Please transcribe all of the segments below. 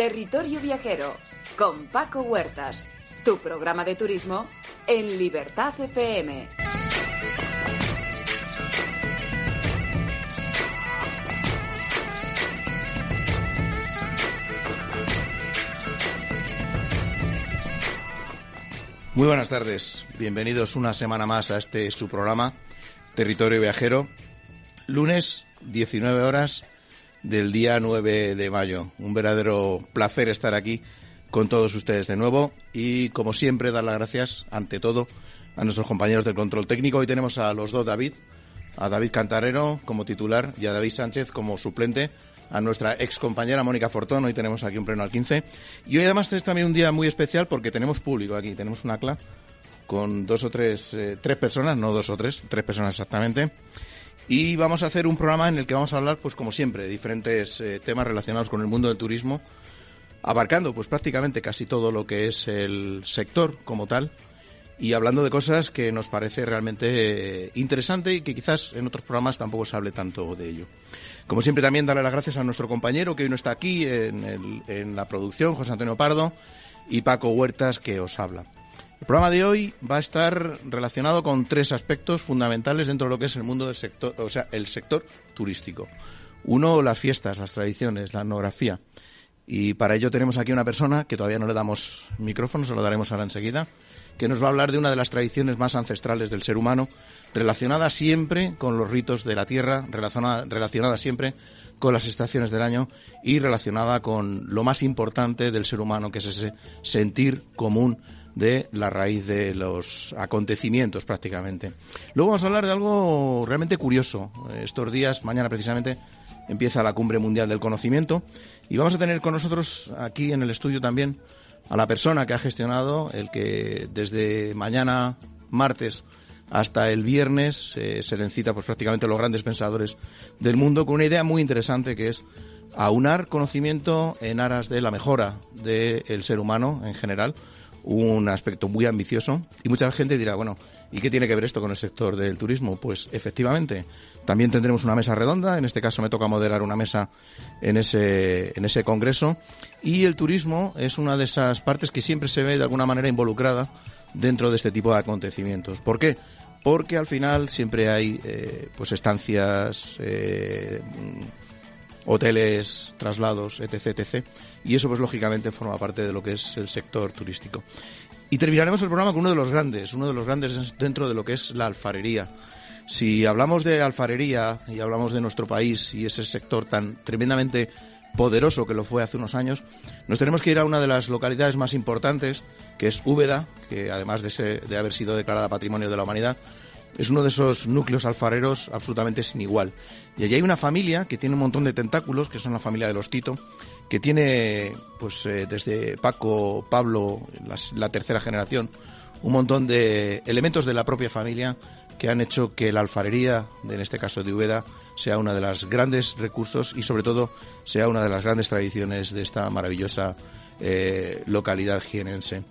Territorio Viajero con Paco Huertas, tu programa de turismo en Libertad FM. Muy buenas tardes, bienvenidos una semana más a este su programa Territorio Viajero, lunes 19 horas del día 9 de mayo. Un verdadero placer estar aquí con todos ustedes de nuevo y, como siempre, dar las gracias, ante todo, a nuestros compañeros del control técnico. Hoy tenemos a los dos David, a David Cantarero como titular y a David Sánchez como suplente, a nuestra ex compañera Mónica Fortón. Hoy tenemos aquí un pleno al 15. Y hoy además es también un día muy especial porque tenemos público aquí, tenemos una CLA con dos o tres, eh, tres personas, no dos o tres, tres personas exactamente. Y vamos a hacer un programa en el que vamos a hablar, pues como siempre, de diferentes eh, temas relacionados con el mundo del turismo, abarcando pues prácticamente casi todo lo que es el sector como tal y hablando de cosas que nos parece realmente eh, interesante y que quizás en otros programas tampoco se hable tanto de ello. Como siempre también darle las gracias a nuestro compañero que hoy no está aquí en, en la producción, José Antonio Pardo, y Paco Huertas que os habla. El programa de hoy va a estar relacionado con tres aspectos fundamentales dentro de lo que es el mundo del sector, o sea, el sector turístico. Uno, las fiestas, las tradiciones, la etnografía. Y para ello tenemos aquí una persona que todavía no le damos micrófono, se lo daremos ahora enseguida, que nos va a hablar de una de las tradiciones más ancestrales del ser humano, relacionada siempre con los ritos de la tierra, relacionada, relacionada siempre con las estaciones del año y relacionada con lo más importante del ser humano, que es ese sentir común de la raíz de los acontecimientos prácticamente. Luego vamos a hablar de algo realmente curioso. Estos días, mañana precisamente, empieza la Cumbre Mundial del Conocimiento y vamos a tener con nosotros aquí en el estudio también a la persona que ha gestionado el que desde mañana martes hasta el viernes eh, se den cita pues prácticamente los grandes pensadores del mundo con una idea muy interesante que es aunar conocimiento en aras de la mejora del ser humano en general un aspecto muy ambicioso y mucha gente dirá, bueno, ¿y qué tiene que ver esto con el sector del turismo? Pues efectivamente, también tendremos una mesa redonda, en este caso me toca moderar una mesa en ese, en ese congreso y el turismo es una de esas partes que siempre se ve de alguna manera involucrada dentro de este tipo de acontecimientos. ¿Por qué? Porque al final siempre hay eh, pues estancias, eh, hoteles, traslados, etc, etc. Y eso, pues lógicamente, forma parte de lo que es el sector turístico. Y terminaremos el programa con uno de los grandes, uno de los grandes dentro de lo que es la alfarería. Si hablamos de alfarería y hablamos de nuestro país y ese sector tan tremendamente poderoso que lo fue hace unos años, nos tenemos que ir a una de las localidades más importantes, que es Úbeda, que además de, ser, de haber sido declarada Patrimonio de la Humanidad, es uno de esos núcleos alfareros absolutamente sin igual. Y allí hay una familia que tiene un montón de tentáculos, que son la familia de los Tito, que tiene, pues eh, desde Paco, Pablo, la tercera generación, un montón de elementos de la propia familia que han hecho que la alfarería, en este caso de Ubeda, sea una de los grandes recursos y sobre todo sea una de las grandes tradiciones de esta maravillosa eh, localidad jienense.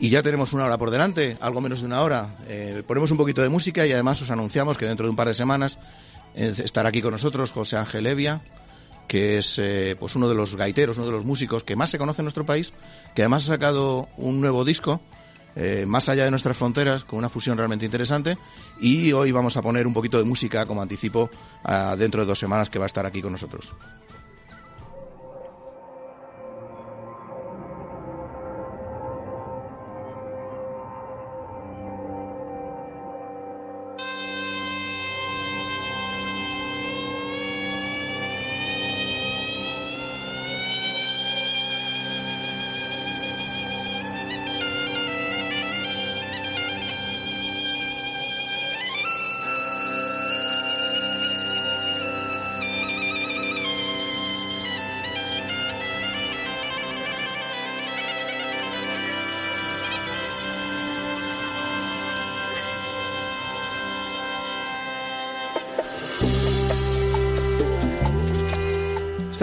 Y ya tenemos una hora por delante, algo menos de una hora. Eh, ponemos un poquito de música y además os anunciamos que dentro de un par de semanas eh, estará aquí con nosotros José Ángel Evia, que es eh, pues uno de los gaiteros, uno de los músicos que más se conoce en nuestro país, que además ha sacado un nuevo disco más allá de nuestras fronteras, con una fusión realmente interesante. Y hoy vamos a poner un poquito de música, como anticipo, dentro de dos semanas que va a estar aquí con nosotros.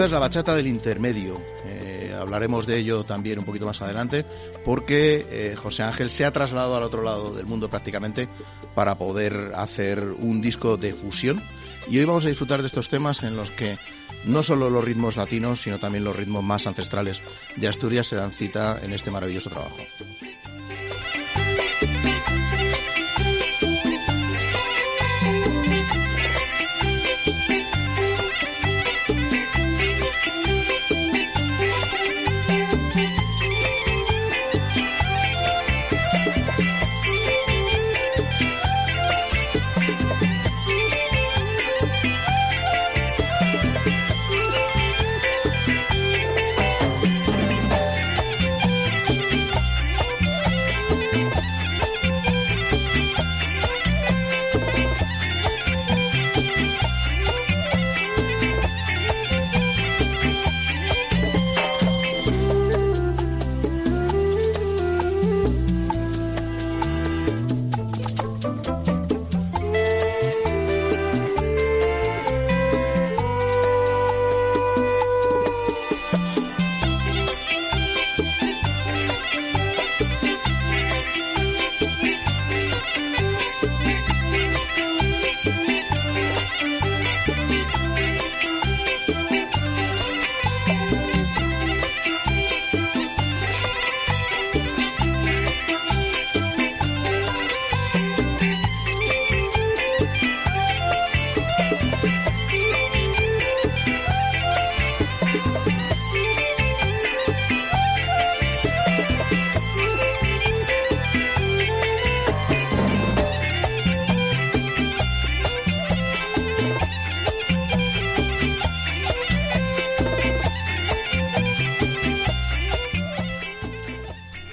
Esta es la bachata del intermedio. Eh, hablaremos de ello también un poquito más adelante, porque eh, José Ángel se ha trasladado al otro lado del mundo prácticamente para poder hacer un disco de fusión. Y hoy vamos a disfrutar de estos temas en los que no solo los ritmos latinos, sino también los ritmos más ancestrales de Asturias se dan cita en este maravilloso trabajo.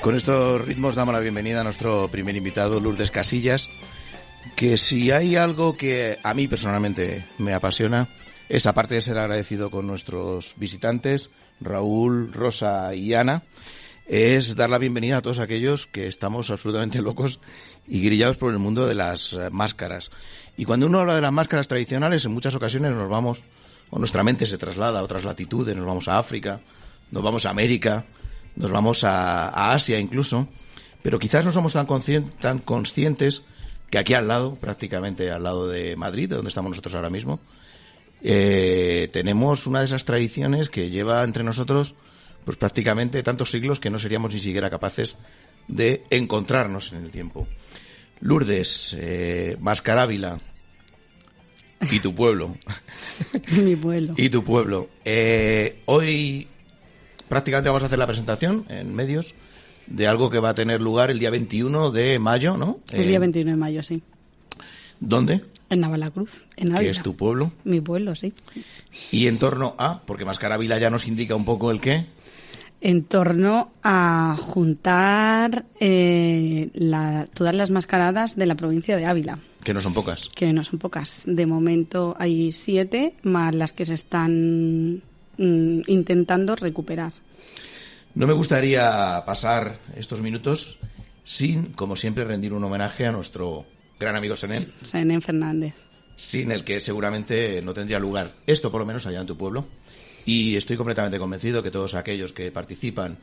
Con estos ritmos damos la bienvenida a nuestro primer invitado, Lourdes Casillas, que si hay algo que a mí personalmente me apasiona, es aparte de ser agradecido con nuestros visitantes, Raúl, Rosa y Ana, es dar la bienvenida a todos aquellos que estamos absolutamente locos y grillados por el mundo de las eh, máscaras. Y cuando uno habla de las máscaras tradicionales, en muchas ocasiones nos vamos, o nuestra mente se traslada a otras latitudes, nos vamos a África, nos vamos a América, nos vamos a, Asia incluso, pero quizás no somos tan, tan conscientes que aquí al lado, prácticamente al lado de Madrid, de donde estamos nosotros ahora mismo, eh, tenemos una de esas tradiciones que lleva entre nosotros pues prácticamente tantos siglos que no seríamos ni siquiera capaces de encontrarnos en el tiempo. Lourdes, eh, Mascarávila y tu pueblo. Mi pueblo. y tu pueblo. Eh, hoy prácticamente vamos a hacer la presentación en medios de algo que va a tener lugar el día 21 de mayo, ¿no? El día 21 de mayo, sí. ¿Dónde? En Navalacruz, en Ávila. ¿Que es tu pueblo? Mi pueblo, sí. ¿Y en torno a? Porque Mascarávila ya nos indica un poco el qué. En torno a juntar eh, todas las mascaradas de la provincia de Ávila. Que no son pocas. Que no son pocas. De momento hay siete, más las que se están Mm, intentando recuperar. No me gustaría pasar estos minutos sin, como siempre, rendir un homenaje a nuestro gran amigo Senén. Senén Fernández. Sin el que seguramente no tendría lugar esto, por lo menos allá en tu pueblo. Y estoy completamente convencido que todos aquellos que participan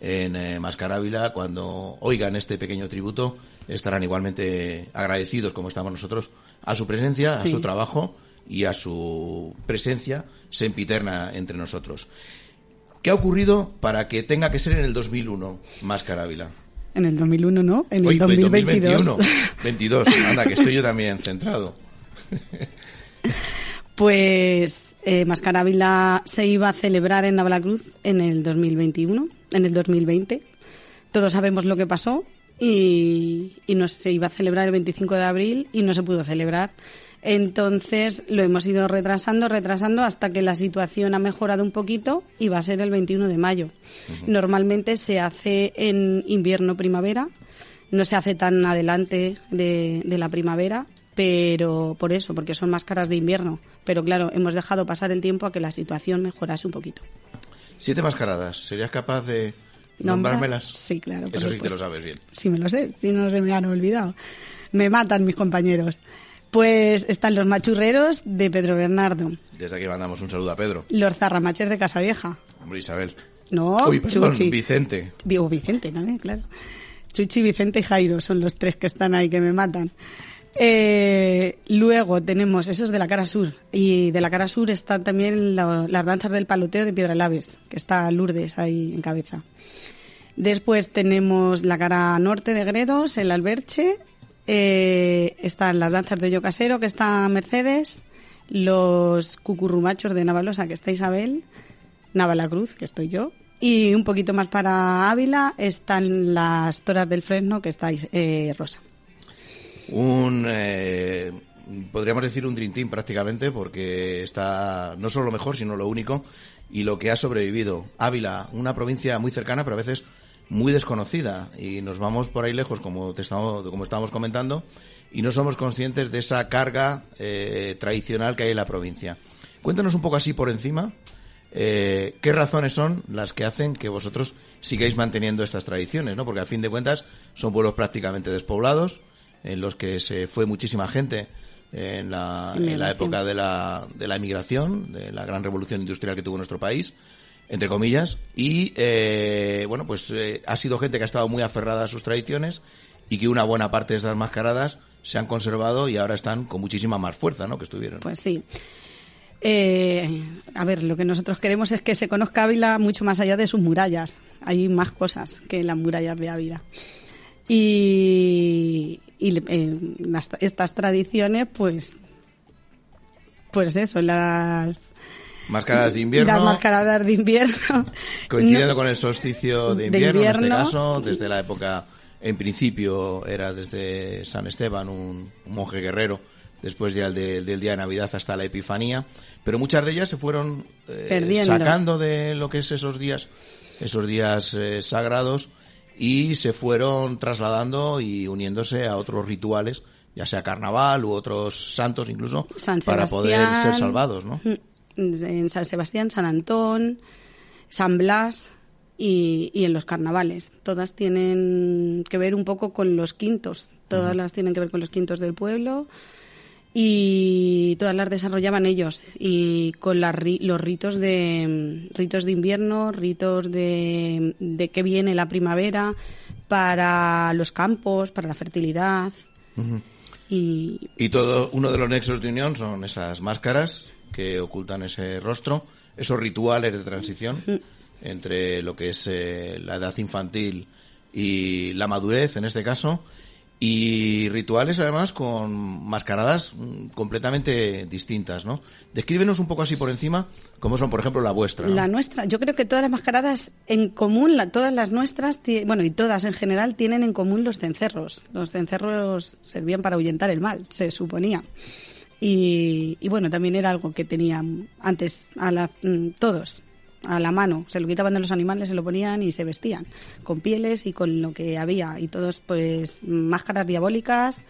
en eh, Mascarávila, cuando oigan este pequeño tributo, estarán igualmente agradecidos, como estamos nosotros, a su presencia, a su trabajo y a su presencia sempiterna entre nosotros. ¿Qué ha ocurrido para que tenga que ser en el 2001 Máscara Ávila? En el 2001 no, en el 2022. 2021, 22, anda, que estoy yo también centrado. Pues eh, Máscara Ávila se iba a celebrar en Cruz en el 2021, en el 2020. Todos sabemos lo que pasó y, y no se iba a celebrar el 25 de abril y no se pudo celebrar entonces lo hemos ido retrasando, retrasando hasta que la situación ha mejorado un poquito y va a ser el 21 de mayo. Normalmente se hace en invierno-primavera, no se hace tan adelante de, la primavera, pero por eso, porque son máscaras de invierno. Pero claro, hemos dejado pasar el tiempo a que la situación mejorase un poquito. Siete mascaradas, ¿serías capaz de nombrármelas? Sí, claro. Eso sí te lo sabes bien. Sí, me lo sé, si no se me han olvidado. Me matan mis compañeros. Pues están los machurreros de Pedro Bernardo. Desde aquí mandamos un saludo a Pedro. Los zarramaches de Casa Vieja. Hombre, Isabel. No, Uy, perdón, Chuchi. Vicente. Digo, Vicente también, claro. Chuchi, Vicente y Jairo son los tres que están ahí que me matan. Eh, luego tenemos, eso es de la cara sur. Y de la cara sur están también la- las danzas del paloteo de Piedra Laves, que está Lourdes ahí en cabeza. Después tenemos la cara norte de Gredos, el Alberche. Eh, están las danzas de Yo Casero, que está Mercedes. Los cucurrumachos de Navalosa, que está Isabel. Navalacruz, que estoy yo. Y un poquito más para Ávila están las toras del Fresno, que está eh, Rosa. Un, eh, podríamos decir un Dream Team prácticamente, porque está no solo lo mejor, sino lo único y lo que ha sobrevivido. Ávila, una provincia muy cercana, pero a veces muy desconocida. Y nos vamos por ahí lejos, como, te estamos, como estábamos comentando, y no somos conscientes de esa carga eh, tradicional que hay en la provincia. Cuéntanos un poco así por encima. eh, ¿Qué razones son las que hacen que vosotros sigáis manteniendo estas tradiciones? ¿no? Porque a fin de cuentas son pueblos prácticamente despoblados, en los que se fue muchísima gente en la, en la época de la, de la emigración, de la gran revolución industrial que tuvo nuestro país, entre comillas, y eh, bueno, pues eh, ha sido gente que ha estado muy aferrada a sus tradiciones y que una buena parte de estas mascaradas se han conservado y ahora están con muchísima más fuerza, ¿no? Que estuvieron. Pues sí. Eh, a ver, lo que nosotros queremos es que se conozca Ávila mucho más allá de sus murallas. Hay más cosas que las murallas de Ávila. Y, y, eh, las- estas tradiciones, pues, pues eso, las, Máscaras de invierno, las mascaradas de invierno. coincidiendo No- con el solsticio de de invierno, en este caso, desde la época, en principio era desde San Esteban, un, un monje guerrero, después ya el de- del día de Navidad hasta la Epifanía, pero muchas de ellas se fueron eh, sacando de lo que es esos días, esos días eh, sagrados y se fueron trasladando y uniéndose a otros rituales, ya sea carnaval u otros santos incluso, San para poder ser salvados, ¿no? En San Sebastián, San Antón, San Blas y, y en los carnavales. Todas tienen que ver un poco con los quintos. Todas las tienen que ver con los quintos del pueblo y todas las desarrollaban ellos. Y con ri- los ritos de ritos de invierno, ritos de, de que viene la primavera para los campos, para la fertilidad. Y Y todo, uno de los nexos de unión son esas máscaras que ocultan ese rostro, esos rituales de transición entre lo que es eh, la edad infantil y la madurez en este caso, y rituales además con mascaradas mm, completamente distintas, ¿no? Descríbenos un poco así por encima cómo son, por ejemplo, la vuestra. ¿no? La nuestra, yo creo que todas las mascaradas en común, la- todas las nuestras, bueno, y todas en general, tienen en común los cencerros. Los cencerros servían para ahuyentar el mal, se suponía. Y, y bueno, también era algo que tenían antes a la- mm, todos a la mano. Se lo quitaban de los animales, se lo ponían y se vestían con pieles y con lo que había. Y todos, pues, máscaras diabólicas,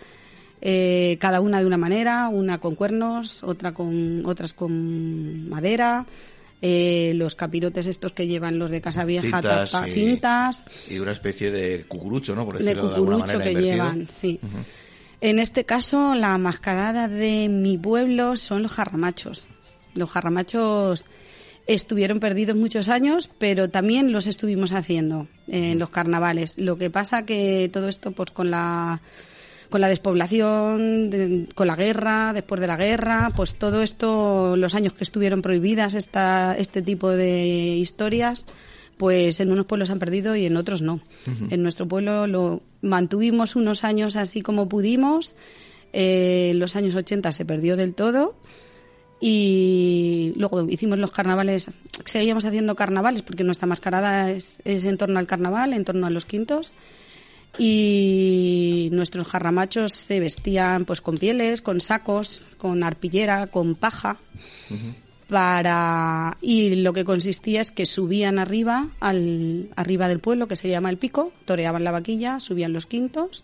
eh, cada una de una manera, una con cuernos, otra con, otras con madera, eh, los capirotes estos que llevan los de Casa Vieja, Cintas y- cintas, Y una especie de cucurucho, ¿no? Por de decirlo de, alguna manera, que invertido. llevan, sí. En este caso, la mascarada de mi pueblo son los jarramachos. Los jarramachos estuvieron perdidos muchos años, pero también los estuvimos haciendo en los carnavales. Lo que pasa que todo esto, pues con la con la despoblación, de- con la guerra, después de la guerra, pues todo esto, los años que estuvieron prohibidas esta, este tipo de historias, pues en unos pueblos han perdido y en otros no. En nuestro pueblo lo mantuvimos unos años así como pudimos. Eh, en los años 80 se perdió del todo y luego hicimos los carnavales, seguíamos haciendo carnavales porque nuestra mascarada es, es en torno al carnaval, en torno a los quintos y nuestros jarramachos se vestían pues con pieles, con sacos, con arpillera, con paja para y lo que consistía es que subían arriba al arriba del pueblo que se llama el pico, toreaban la vaquilla, subían los quintos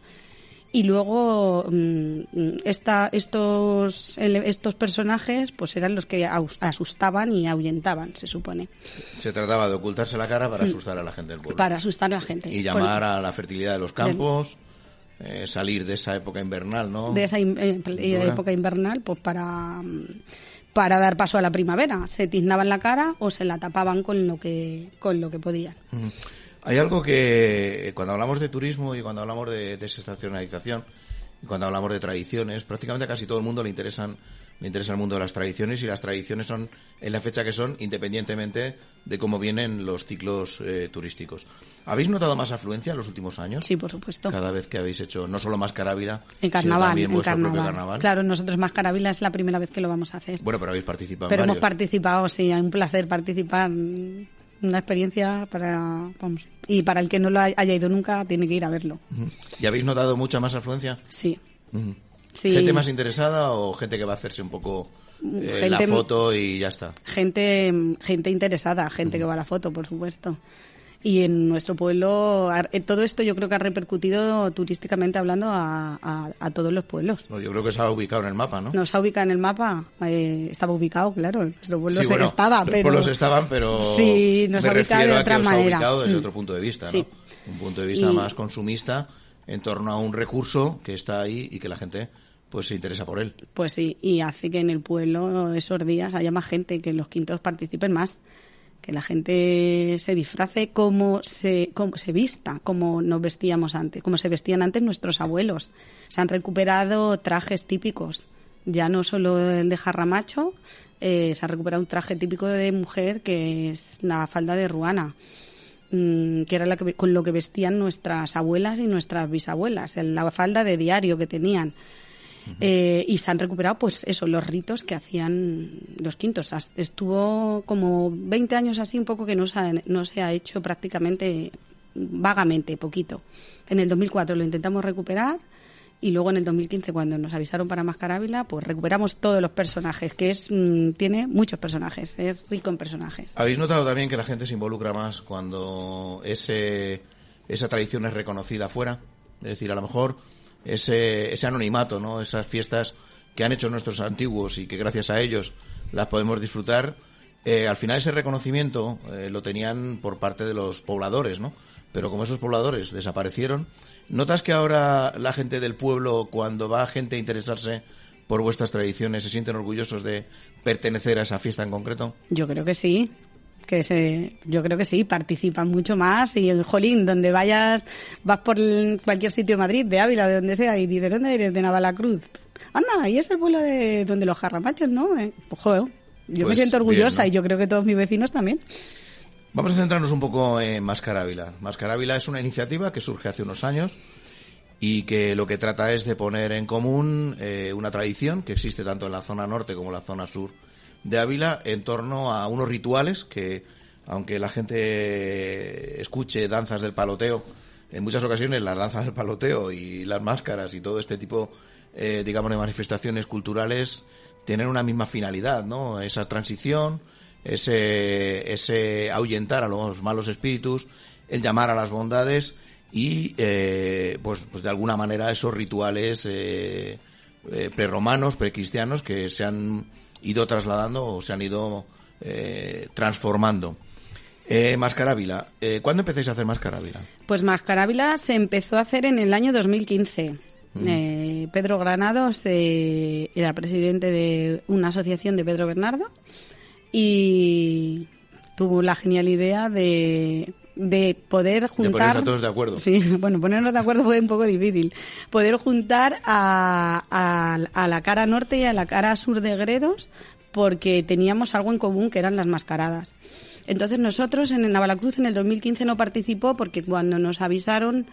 y luego mm, esta, estos estos personajes pues eran los que asustaban y ahuyentaban, se supone, Se trataba de ocultarse la cara para asustar a la gente del pueblo. para asustar a la gente. y llamar a la fertilidad de los campos eh, salir de esa época invernal, ¿no? De esa eh, época invernal, pues para, para dar paso a la primavera. Se tiznaban la cara o se la tapaban con lo que, con lo que podían. Hay algo que cuando hablamos de turismo y cuando hablamos de desestacionalización y cuando hablamos de tradiciones, prácticamente a casi todo el mundo le interesan le interesa el mundo de las tradiciones y las tradiciones son en la fecha que son, independientemente de cómo vienen los ciclos eh, turísticos. ¿Habéis notado más afluencia en los últimos años? Sí, por supuesto. Cada vez que habéis hecho no solo Mascarávila, en carnaval, sino también en carnaval. carnaval. Claro, nosotros Mascarávila es la primera vez que lo vamos a hacer. Bueno, pero habéis participado. Pero hemos participado, sí, es un placer participar. Una experiencia para, vamos, y para el que no lo haya ido nunca tiene que ir a verlo. ¿Y habéis notado mucha más afluencia? Sí. ¿Gente más interesada o gente que va a hacerse un poco eh, la foto y ya está? Gente, gente interesada, gente que va a la foto, por supuesto. Y en nuestro pueblo, eh, todo esto yo creo que ha repercutido turísticamente hablando a, todos los pueblos. yo creo que se ha ubicado en el mapa, ¿no? No se ha ubicado en el mapa, eh, estaba ubicado, claro, nuestro pueblo estaba, los pero... pueblos estaban, pero sí, nos ha ubicado de otra manera. Ha ubicado desde mm. otro punto de vista, ¿no? Un punto de vista más consumista en torno a un recurso que está ahí y que la gente pues se interesa por él. Pues sí, y hace que en el pueblo esos días haya más gente, que los quintos participen más, que la gente se disfrace como se, como se vista, como nos vestíamos antes, como se vestían antes nuestros abuelos. Se han recuperado trajes típicos, ya no solo el de jarramacho, eh, se ha recuperado un traje típico de mujer que es la falda de ruana que era la que, con lo que vestían nuestras abuelas y nuestras bisabuelas, la falda de diario que tenían. Eh, y se han recuperado, pues eso, los ritos que hacían los quintos. Estuvo como 20 años así, un poco que no se ha, no se ha hecho prácticamente, vagamente, poquito. En el 2004 lo intentamos recuperar y luego en el 2015 cuando nos avisaron para Mascarávila, pues recuperamos todos los personajes, que es mm, tiene muchos personajes, es rico en personajes. ¿Habéis notado también que la gente se involucra más cuando ese, esa tradición es reconocida fuera? Es decir, a lo mejor ese, ese anonimato, ¿no? Esas fiestas que han hecho nuestros antiguos y que gracias a ellos las podemos disfrutar. Eh, al final ese reconocimiento eh, lo tenían por parte de los pobladores, ¿no? Pero como esos pobladores desaparecieron, ¿notas que ahora la gente del pueblo, cuando va gente a interesarse por vuestras tradiciones, se sienten orgullosos de pertenecer a esa fiesta en concreto? Yo creo que sí que se, yo creo que sí, participan mucho más y en Jolín, donde vayas, vas por cualquier sitio de Madrid, de Ávila, de donde sea, y dices, ¿dónde eres? De Navalacruz. Anda, ahí es el pueblo de donde los jarramachos, ¿no? Eh, pues joder, yo me pues siento orgullosa y yo creo que todos mis vecinos también. Vamos a centrarnos un poco en Mascarávila. Mascarávila es una iniciativa que surge hace unos años y que lo que trata es de poner en común eh, una tradición que existe tanto en la zona norte como en la zona sur de Ávila en torno a unos rituales que, aunque la gente escuche danzas del paloteo, en muchas ocasiones las danzas del paloteo y las máscaras y todo este tipo, eh, digamos, de manifestaciones culturales tienen una misma finalidad, ¿no? Esa transición, ese, ese ahuyentar a los malos espíritus, el llamar a las bondades y, eh, pues, pues de alguna manera esos rituales eh, eh preromanos, precristianos que se han ido trasladando o se han ido eh, transformando. Eh, Mascarávila, eh, ¿cuándo empezáis a hacer Mascarávila? Pues Mascarávila se empezó a hacer en el año 2015. Mm. Eh, Pedro Granados era presidente de una asociación de Pedro Bernardo y tuvo la genial idea de de poder juntar... De todos de acuerdo. Sí, bueno, ponernos de acuerdo fue un poco difícil. Poder juntar a, a, la cara norte y a la cara sur de Gredos porque teníamos algo en común que eran las mascaradas. Entonces nosotros en Navalacruz en el 2015 no participó porque cuando nos avisaron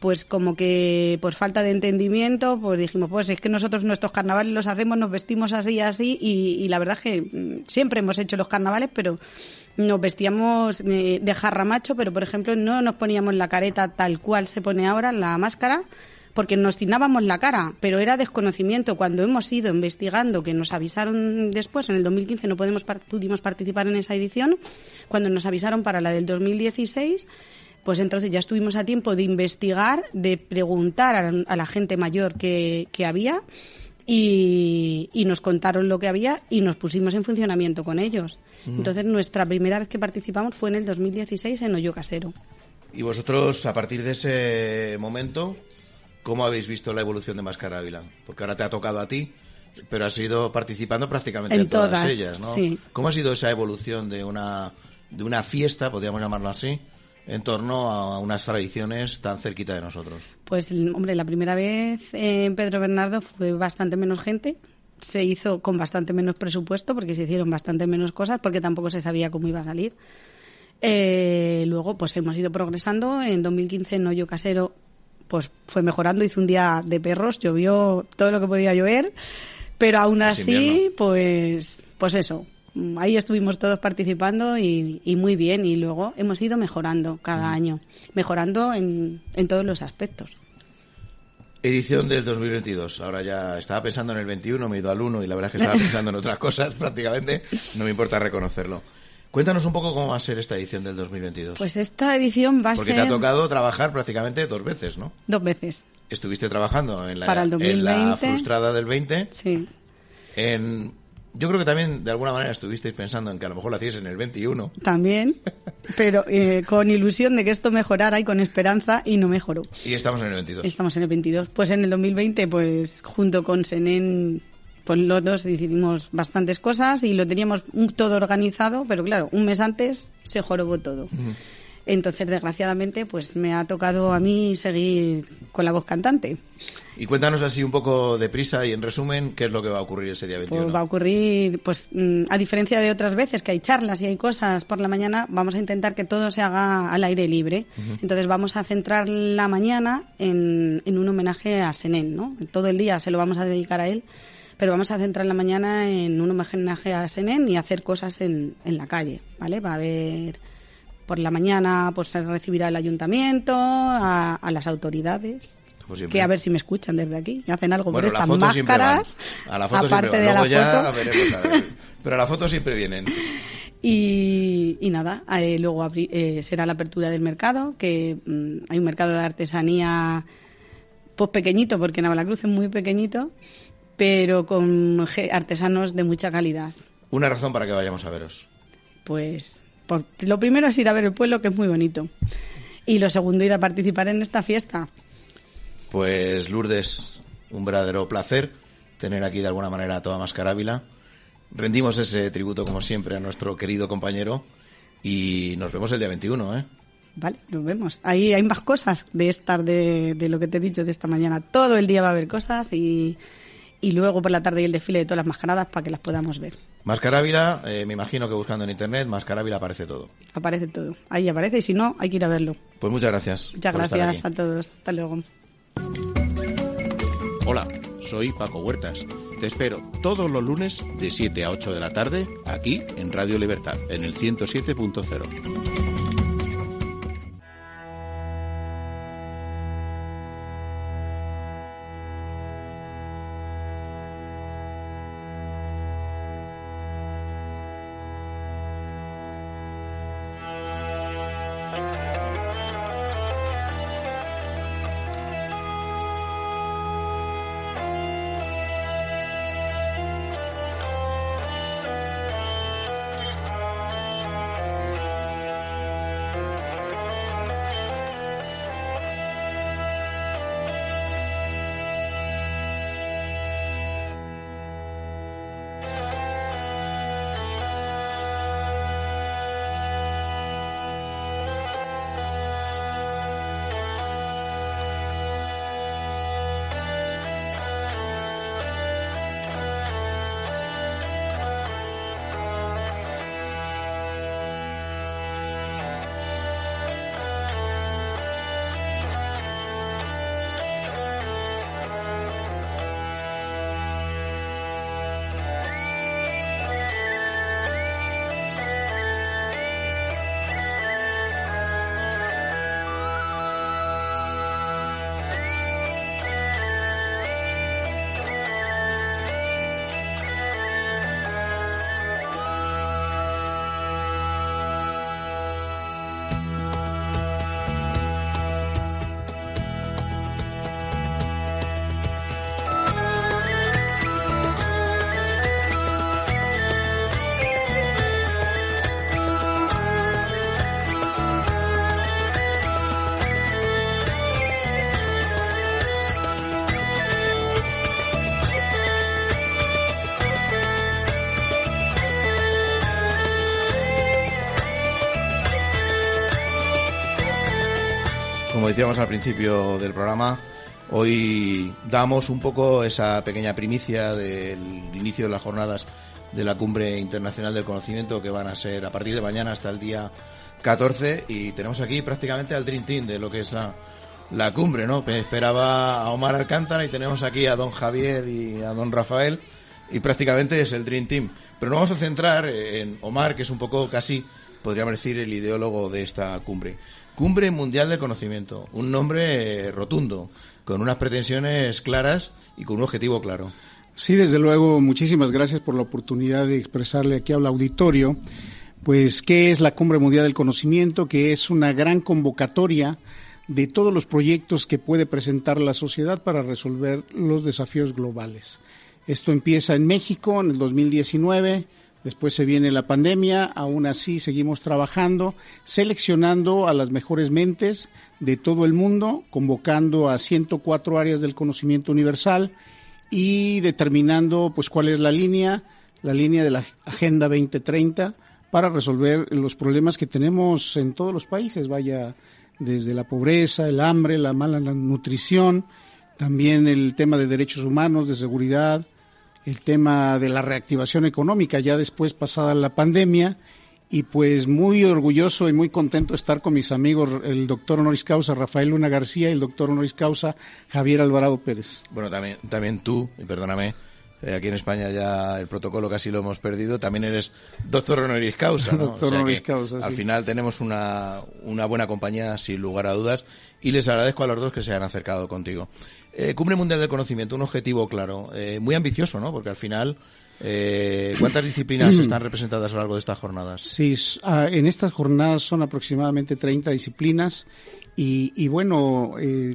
pues como que por falta de entendimiento, pues dijimos, pues es que nosotros nuestros carnavales los hacemos, nos vestimos así y así, y, la verdad es que mm, siempre hemos hecho los carnavales, pero nos vestíamos eh, de jarramacho, pero por ejemplo no nos poníamos la careta tal cual se pone ahora, la máscara, porque nos tinábamos la cara, pero era desconocimiento. Cuando hemos ido investigando, que nos avisaron después, en el 2015 no podemos, pudimos participar en esa edición, cuando nos avisaron para la del 2016, pues entonces ya estuvimos a tiempo de investigar, de preguntar a, la gente mayor que, que había y, y, nos contaron lo que había y nos pusimos en funcionamiento con ellos. Entonces, nuestra primera vez que participamos fue en el 2016 en Hoyo Casero. Y vosotros, a partir de ese momento, ¿cómo habéis visto la evolución de Máscara Ávila? Porque ahora te ha tocado a ti, pero has ido participando prácticamente en, todas, ellas, ¿no? ¿Cómo ha sido esa evolución de una, de una fiesta, podríamos llamarlo así, en torno a unas tradiciones tan cerquita de nosotros? Pues, hombre, la primera vez en Pedro Bernardo fue bastante menos gente, se hizo con bastante menos presupuesto porque se hicieron bastante menos cosas porque tampoco se sabía cómo iba a salir. Eh, luego, pues hemos ido progresando. En 2015, en Hoyo Casero, pues fue mejorando. Hizo un día de perros, llovió todo lo que podía llover, pero aún así, pues, pues eso. Ahí estuvimos todos participando y, muy bien. Y luego hemos ido mejorando cada año, mejorando en, en todos los aspectos. Edición del 2022. Ahora ya estaba pensando en el 21, me he ido al 1 y la verdad es que estaba pensando en otras cosas prácticamente. No me importa reconocerlo. Cuéntanos un poco cómo va a ser esta edición del 2022. Pues esta edición va a ser... Porque te ha tocado trabajar prácticamente dos veces, ¿no? Dos veces. Estuviste trabajando en la, en la frustrada del 20. Sí. En yo creo que también, de alguna manera, estuvisteis pensando en que a lo mejor lo hacíais en el 21. También, pero eh, con ilusión de que esto mejorara y con esperanza, y no mejoró. Y estamos en el 22. Estamos en el 22. Pues en el 2020, pues junto con Senen, pues los dos decidimos bastantes cosas y lo teníamos todo organizado, pero claro, un mes antes se jorobó todo. Entonces, desgraciadamente, pues me ha tocado a mí seguir con la voz cantante. Y cuéntanos así un poco deprisa y en resumen, ¿qué es lo que va a ocurrir ese día 21? Pues va a ocurrir, pues mm, a diferencia de otras veces que hay charlas y hay cosas por la mañana, vamos a intentar que todo se haga al aire libre. Entonces vamos a centrar la mañana en, en un homenaje a Senén, ¿no? Todo el día se lo vamos a dedicar a él pero vamos a centrar la mañana en un homenaje a Senén y hacer cosas en, en la calle, ¿vale? Va a haber por la mañana pues se recibirá el ayuntamiento, a, las autoridades. Que a ver si me escuchan desde aquí y hacen algo por estas máscaras. A la foto aparte de la foto. Pero a la foto siempre vienen. Y, nada, eh, luego eh, será la apertura del mercado, que mm, hay un mercado de artesanía pues pequeñito, porque Navalacruz es muy pequeñito, pero con artesanos de mucha calidad. Una razón para que vayamos a veros. Pues lo primero es ir a ver el pueblo, que es muy bonito. Y lo segundo, ir a participar en esta fiesta. Pues Lourdes, un verdadero placer tener aquí de alguna manera a toda Mascarávila. Rendimos ese tributo, como siempre, a nuestro querido compañero y nos vemos el día 21, ¿eh? Vale, nos vemos. Ahí hay más cosas de estar de, de lo que te he dicho de esta mañana. Todo el día va a haber cosas y, y luego por la tarde y el desfile de todas las mascaradas para que las podamos ver. Mascarávila, eh, me imagino que buscando en internet, Mascarávila aparece todo. Aparece todo. Ahí aparece y si no, hay que ir a verlo. Pues muchas gracias. Muchas gracias a todos. Hasta luego. Hola, soy Paco Huertas. Te espero todos los lunes de 7 a 8 de la tarde aquí en Radio Libertad, en el 107.0. decíamos al principio del programa, hoy damos un poco esa pequeña primicia del inicio de las jornadas de la Cumbre Internacional del Conocimiento que van a ser a partir de mañana hasta el día 14 y tenemos aquí prácticamente al Dream Team de lo que es la, la cumbre, ¿no? Esperaba a Omar Alcántara y tenemos aquí a don Javier y a don Rafael y prácticamente es el Dream Team. Pero nos vamos a centrar en Omar, que es un poco casi, podríamos decir, el ideólogo de esta cumbre. Cumbre Mundial del Conocimiento, un nombre rotundo, con unas pretensiones claras y con un objetivo claro. Sí, desde luego, muchísimas gracias por la oportunidad de expresarle aquí al auditorio, pues, qué es la Cumbre Mundial del Conocimiento, que es una gran convocatoria de todos los proyectos que puede presentar la sociedad para resolver los desafíos globales. Esto empieza en México en el 2019, después se viene la pandemia, aún así seguimos trabajando, seleccionando a las mejores mentes de todo el mundo, convocando a 104 áreas del conocimiento universal y determinando pues cuál es la línea, la línea de la Agenda 2030 para resolver los problemas que tenemos en todos los países, vaya desde la pobreza, el hambre, la mala nutrición, también el tema de derechos humanos, de seguridad, el tema de la reactivación económica ya después pasada la pandemia y pues muy orgulloso y muy contento de estar con mis amigos el doctor honoris causa Rafael Luna García y el doctor honoris causa Javier Alvarado Pérez. Bueno, también, también tú, y perdóname, eh, aquí en España ya el protocolo casi lo hemos perdido, también eres doctor honoris causa, ¿no? doctor honoris causa, Al final tenemos una, una buena compañía, sin lugar a dudas, y les agradezco a los dos que se hayan acercado contigo. Eh, Cumbre Mundial del Conocimiento, un objetivo claro, eh, muy ambicioso, ¿no? Porque al final, eh, ¿cuántas disciplinas están representadas a lo largo de estas jornadas? Sí, ah, en estas jornadas son aproximadamente 30 disciplinas y, y bueno, eh,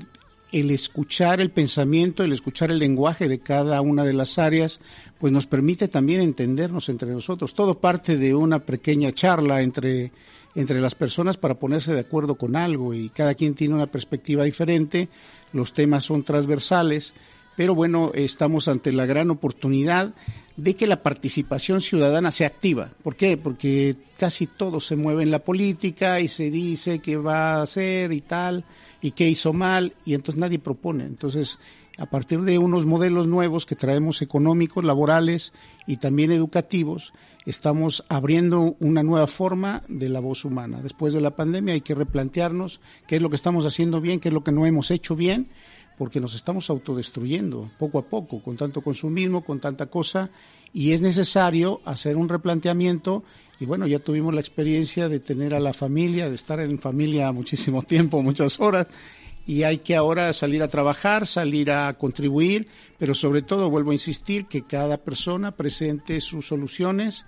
el escuchar el pensamiento, el escuchar el lenguaje de cada una de las áreas, pues nos permite también entendernos entre nosotros. Todo parte de una pequeña charla entre, entre las personas para ponerse de acuerdo con algo y cada quien tiene una perspectiva diferente, los temas son transversales, pero bueno, estamos ante la gran oportunidad de que la participación ciudadana sea activa. ¿Por qué? Porque casi todo se mueve en la política y se dice qué va a hacer y tal y qué hizo mal y entonces nadie propone. Entonces, a partir de unos modelos nuevos que traemos económicos, laborales y también educativos, estamos abriendo una nueva forma de la voz humana. Después de la pandemia hay que replantearnos qué es lo que estamos haciendo bien, qué es lo que no hemos hecho bien, porque nos estamos autodestruyendo poco a poco, con tanto consumismo, con tanta cosa, y es necesario hacer un replanteamiento y bueno, ya tuvimos la experiencia de tener a la familia, de estar en familia muchísimo tiempo, muchas horas, y hay que ahora salir a trabajar, salir a contribuir, pero sobre todo vuelvo a insistir que cada persona presente sus soluciones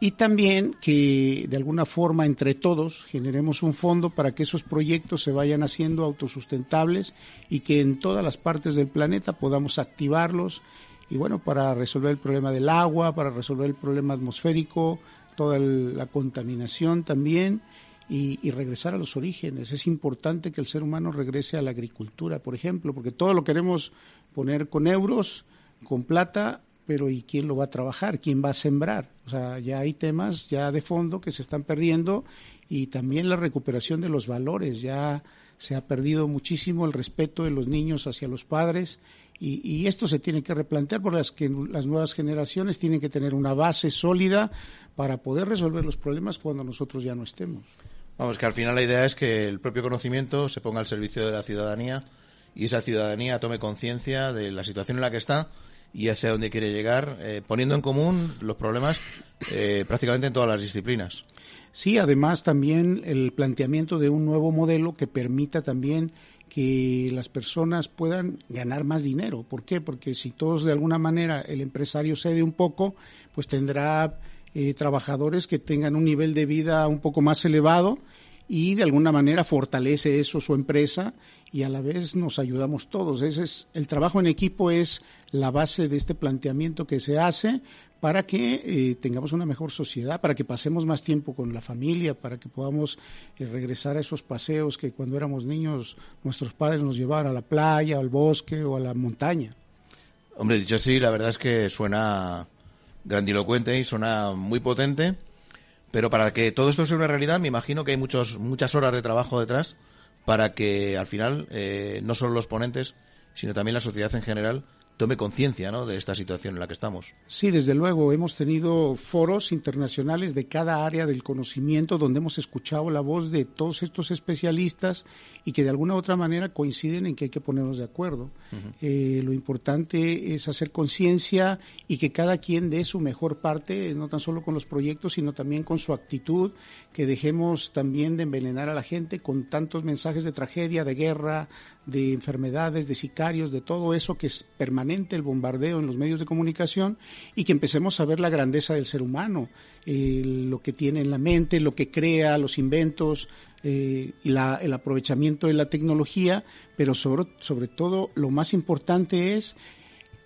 y también que de alguna forma entre todos generemos un fondo para que esos proyectos se vayan haciendo autosustentables y que en todas las partes del planeta podamos activarlos y bueno, para resolver el problema del agua, para resolver el problema atmosférico, toda la contaminación también y, regresar a los orígenes. Es importante que el ser humano regrese a la agricultura, por ejemplo, porque todo lo queremos poner con euros, con plata, pero ¿y quién lo va a trabajar? ¿Quién va a sembrar? O sea, ya hay temas ya de fondo que se están perdiendo y también la recuperación de los valores. Ya se ha perdido muchísimo el respeto de los niños hacia los padres y, esto se tiene que replantear por las que las nuevas generaciones tienen que tener una base sólida para poder resolver los problemas cuando nosotros ya no estemos. Vamos, que al final la idea es que el propio conocimiento se ponga al servicio de la ciudadanía y esa ciudadanía tome conciencia de la situación en la que está y hacia dónde quiere llegar, eh, poniendo en común los problemas eh, prácticamente en todas las disciplinas. Sí, además también el planteamiento de un nuevo modelo que permita también que las personas puedan ganar más dinero. ¿Por qué? Porque si todos de alguna manera el empresario cede un poco, pues tendrá eh, trabajadores que tengan un nivel de vida un poco más elevado y de alguna manera fortalece eso su empresa y a la vez nos ayudamos todos. Ese es el trabajo en equipo es la base de este planteamiento que se hace para que eh, tengamos una mejor sociedad, para que pasemos más tiempo con la familia, para que podamos eh, regresar a esos paseos que cuando éramos niños nuestros padres nos llevaban a la playa, al bosque o a la montaña. Hombre, dicho así, la verdad es que suena grandilocuente y suena muy potente, pero para que todo esto sea una realidad me imagino que hay muchos, muchas horas de trabajo detrás para que al final eh, no solo los ponentes, sino también la sociedad en general tome conciencia ¿no? de esta situación en la que estamos. Sí, desde luego. Hemos tenido foros internacionales de cada área del conocimiento donde hemos escuchado la voz de todos estos especialistas y que de alguna u otra manera coinciden en que hay que ponernos de acuerdo. eh, lo importante es hacer conciencia y que cada quien dé su mejor parte, no tan solo con los proyectos, sino también con su actitud, que dejemos también de envenenar a la gente con tantos mensajes de tragedia, de guerra, de enfermedades, de sicarios, de todo eso que es permanente el bombardeo en los medios de comunicación y que empecemos a ver la grandeza del ser humano, lo que tiene en la mente, lo que crea, los inventos eh, y la, el aprovechamiento de la tecnología, pero sobre, sobre todo lo más importante es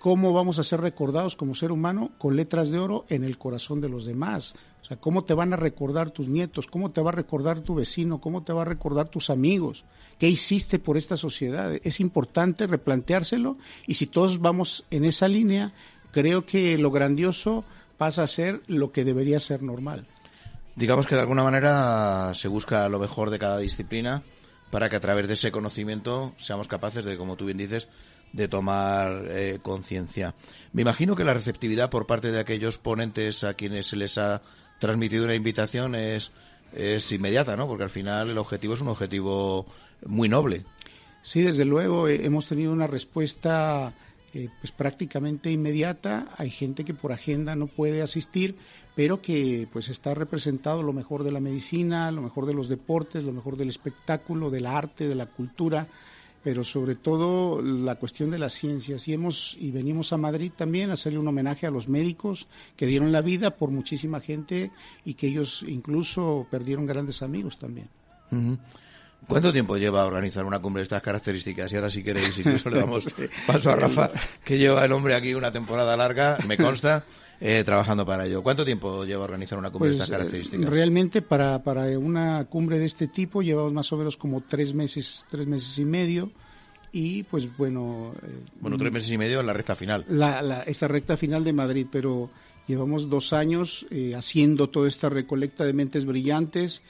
cómo vamos a ser recordados como ser humano con letras de oro en el corazón de los demás. O sea, cómo te van a recordar tus nietos, cómo te va a recordar tu vecino, cómo te va a recordar tus amigos, qué hiciste por esta sociedad. Es importante replanteárselo y si todos vamos en esa línea, creo que lo grandioso pasa a ser lo que debería ser normal. Digamos que de alguna manera se busca lo mejor de cada disciplina para que a través de ese conocimiento seamos capaces de, como tú bien dices, de tomar eh, conciencia. Me imagino que la receptividad por parte de aquellos ponentes a quienes se les ha transmitido una invitación es, es inmediata, ¿no? Porque al final el objetivo es un objetivo muy noble. Sí, desde luego eh, hemos tenido una respuesta eh, pues prácticamente inmediata. Hay gente que por agenda no puede asistir, pero que pues está representado lo mejor de la medicina, lo mejor de los deportes, lo mejor del espectáculo, del arte, de la cultura, pero sobre todo la cuestión de las ciencias. Y hemos y venimos a Madrid también a hacerle un homenaje a los médicos que dieron la vida por muchísima gente y que ellos incluso perdieron grandes amigos también. ¿Cuánto tiempo lleva a organizar una cumbre de estas características? Y ahora si queréis, incluso le damos paso a Rafa, que lleva el hombre aquí una temporada larga, me consta, eh, trabajando para ello. ¿Cuánto tiempo lleva a organizar una cumbre pues, de estas características? Realmente para, para una cumbre de este tipo llevamos más o menos como tres meses, tres meses y medio. Y pues bueno... Eh, bueno, tres meses y medio en la recta final. La, la, esta recta final de Madrid, pero llevamos dos años eh, haciendo toda esta recolecta de mentes brillantes.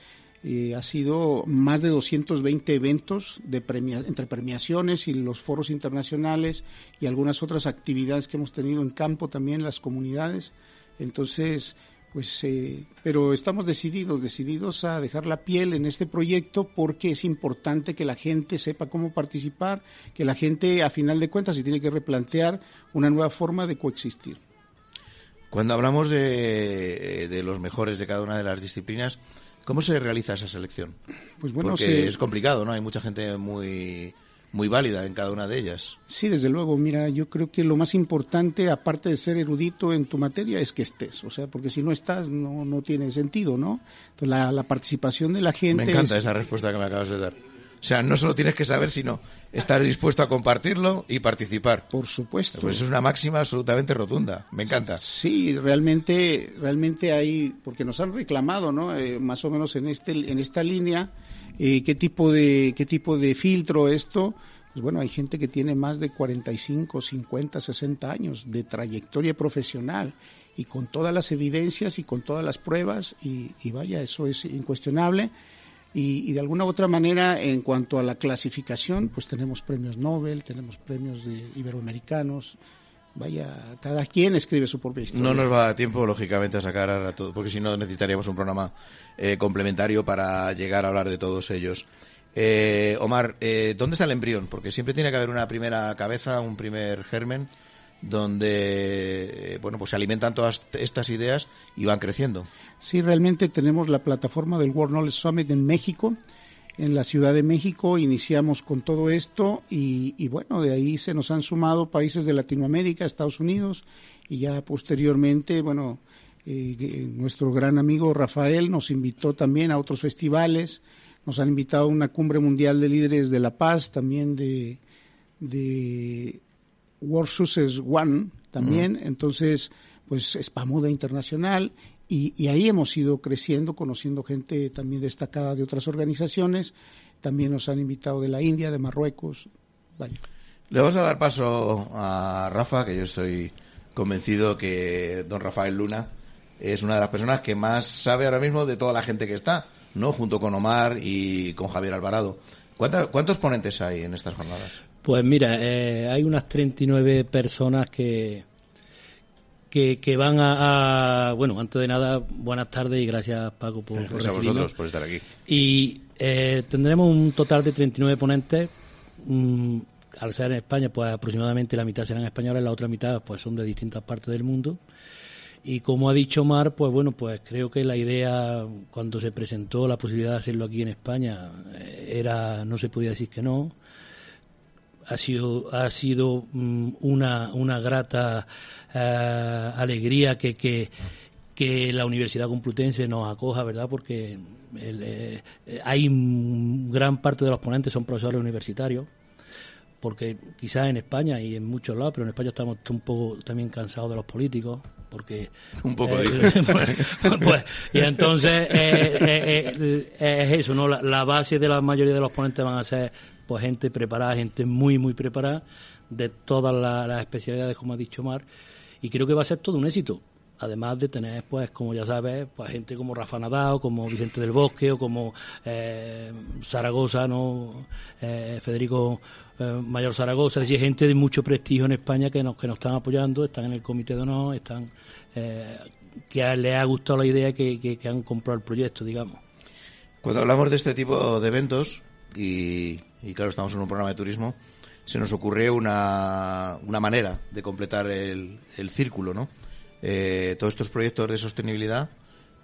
Eh, ha sido más de 220 eventos de entre premiaciones y los foros internacionales y algunas otras actividades que hemos tenido en campo también en las comunidades. Entonces, pues, eh, pero estamos decididos, decididos a dejar la piel en este proyecto porque es importante que la gente sepa cómo participar, que la gente, a final de cuentas, se tiene que replantear una nueva forma de coexistir. Cuando hablamos de, de los mejores de cada una de las disciplinas, ¿Cómo se realiza esa selección? Pues bueno, Porque es complicado, ¿no? Hay mucha gente muy muy válida en cada una de ellas. Sí, desde luego. Mira, yo creo que lo más importante, aparte de ser erudito en tu materia, es que estés. O sea, porque si no estás, no, no tiene sentido, ¿no? Entonces, la, la participación de la gente. Me encanta es... esa respuesta que me acabas de dar. O sea, no solo tienes que saber, sino estar dispuesto a compartirlo y participar. Por supuesto. Pues es una máxima absolutamente rotunda. Me encanta. Sí, realmente, realmente hay, porque nos han reclamado, ¿no? Eh, más o menos en este, en esta línea, eh, qué tipo de, qué tipo de filtro esto. Pues bueno, hay gente que tiene más de 45, 50, 60 años de trayectoria profesional y con todas las evidencias y con todas las pruebas y, y vaya, eso es incuestionable. Y, y, de alguna u otra manera, en cuanto a la clasificación, pues tenemos premios Nobel, tenemos premios de iberoamericanos. Vaya, cada quien escribe su propia historia. No nos va a dar tiempo, lógicamente, a sacar a todo, porque si no necesitaríamos un programa eh, complementario para llegar a hablar de todos ellos. Eh, Omar, eh, ¿dónde está el embrión? Porque siempre tiene que haber una primera cabeza, un primer germen, donde bueno pues se alimentan todas estas ideas y van creciendo. Sí, realmente tenemos la plataforma del World Knowledge Summit en México, en la Ciudad de México iniciamos con todo esto y, y bueno, de ahí se nos han sumado países de Latinoamérica, Estados Unidos y ya posteriormente, bueno, eh, nuestro gran amigo Rafael nos invitó también a otros festivales, nos han invitado a una cumbre mundial de líderes de la paz, también de, de World Success One también, mm. entonces pues Spamuda Internacional y, y, ahí hemos ido creciendo, conociendo gente también destacada de otras organizaciones, también nos han invitado de la India, de Marruecos, vaya. Le vamos a dar paso a Rafa, que yo estoy convencido que don Rafael Luna es una de las personas que más sabe ahora mismo de toda la gente que está, ¿no? Junto con Omar y con Javier Alvarado. ¿Cuántos ponentes hay en estas jornadas? Pues mira, eh, hay unas 39 personas que, que, van a, Bueno, antes de nada, buenas tardes y gracias Paco por, gracias a vosotros por estar aquí. Y eh, tendremos un total de 39 ponentes. Mm, al ser en España, pues aproximadamente la mitad serán españoles, la otra mitad pues son de distintas partes del mundo. Y como ha dicho Mar, pues bueno, pues creo que la idea cuando se presentó la posibilidad de hacerlo aquí en España eh, era, no se podía decir que no. Ha sido, ha sido mm, una, una grata eh, alegría que, que, que, la Universidad Complutense nos acoja, ¿verdad? Porque eh, hay gran parte de los ponentes son profesores universitarios porque quizás en España y en muchos lados, pero en España estamos un poco también cansados de los políticos, porque... Un poco, eh, pues, pues, y entonces eh, eh, es eso, ¿no? La, base de la mayoría de los ponentes van a ser pues gente preparada, gente muy, muy preparada, de todas las especialidades, como ha dicho Mar, y creo que va a ser todo un éxito además de tener, pues, como ya sabes, pues gente como Rafa Nadal, como Vicente del Bosque o como eh, Zaragoza, ¿no? Eh, Federico eh, Mayor Zaragoza, es decir, gente de mucho prestigio en España que nos, que nos están apoyando, están en el comité de honor, están, que les ha gustado la idea que, que, han comprado el proyecto, digamos. Cuando hablamos de este tipo de eventos, y, y claro, estamos en un programa de turismo, se nos ocurre una, una manera de completar el, el círculo, ¿no? Eh, todos estos proyectos de sostenibilidad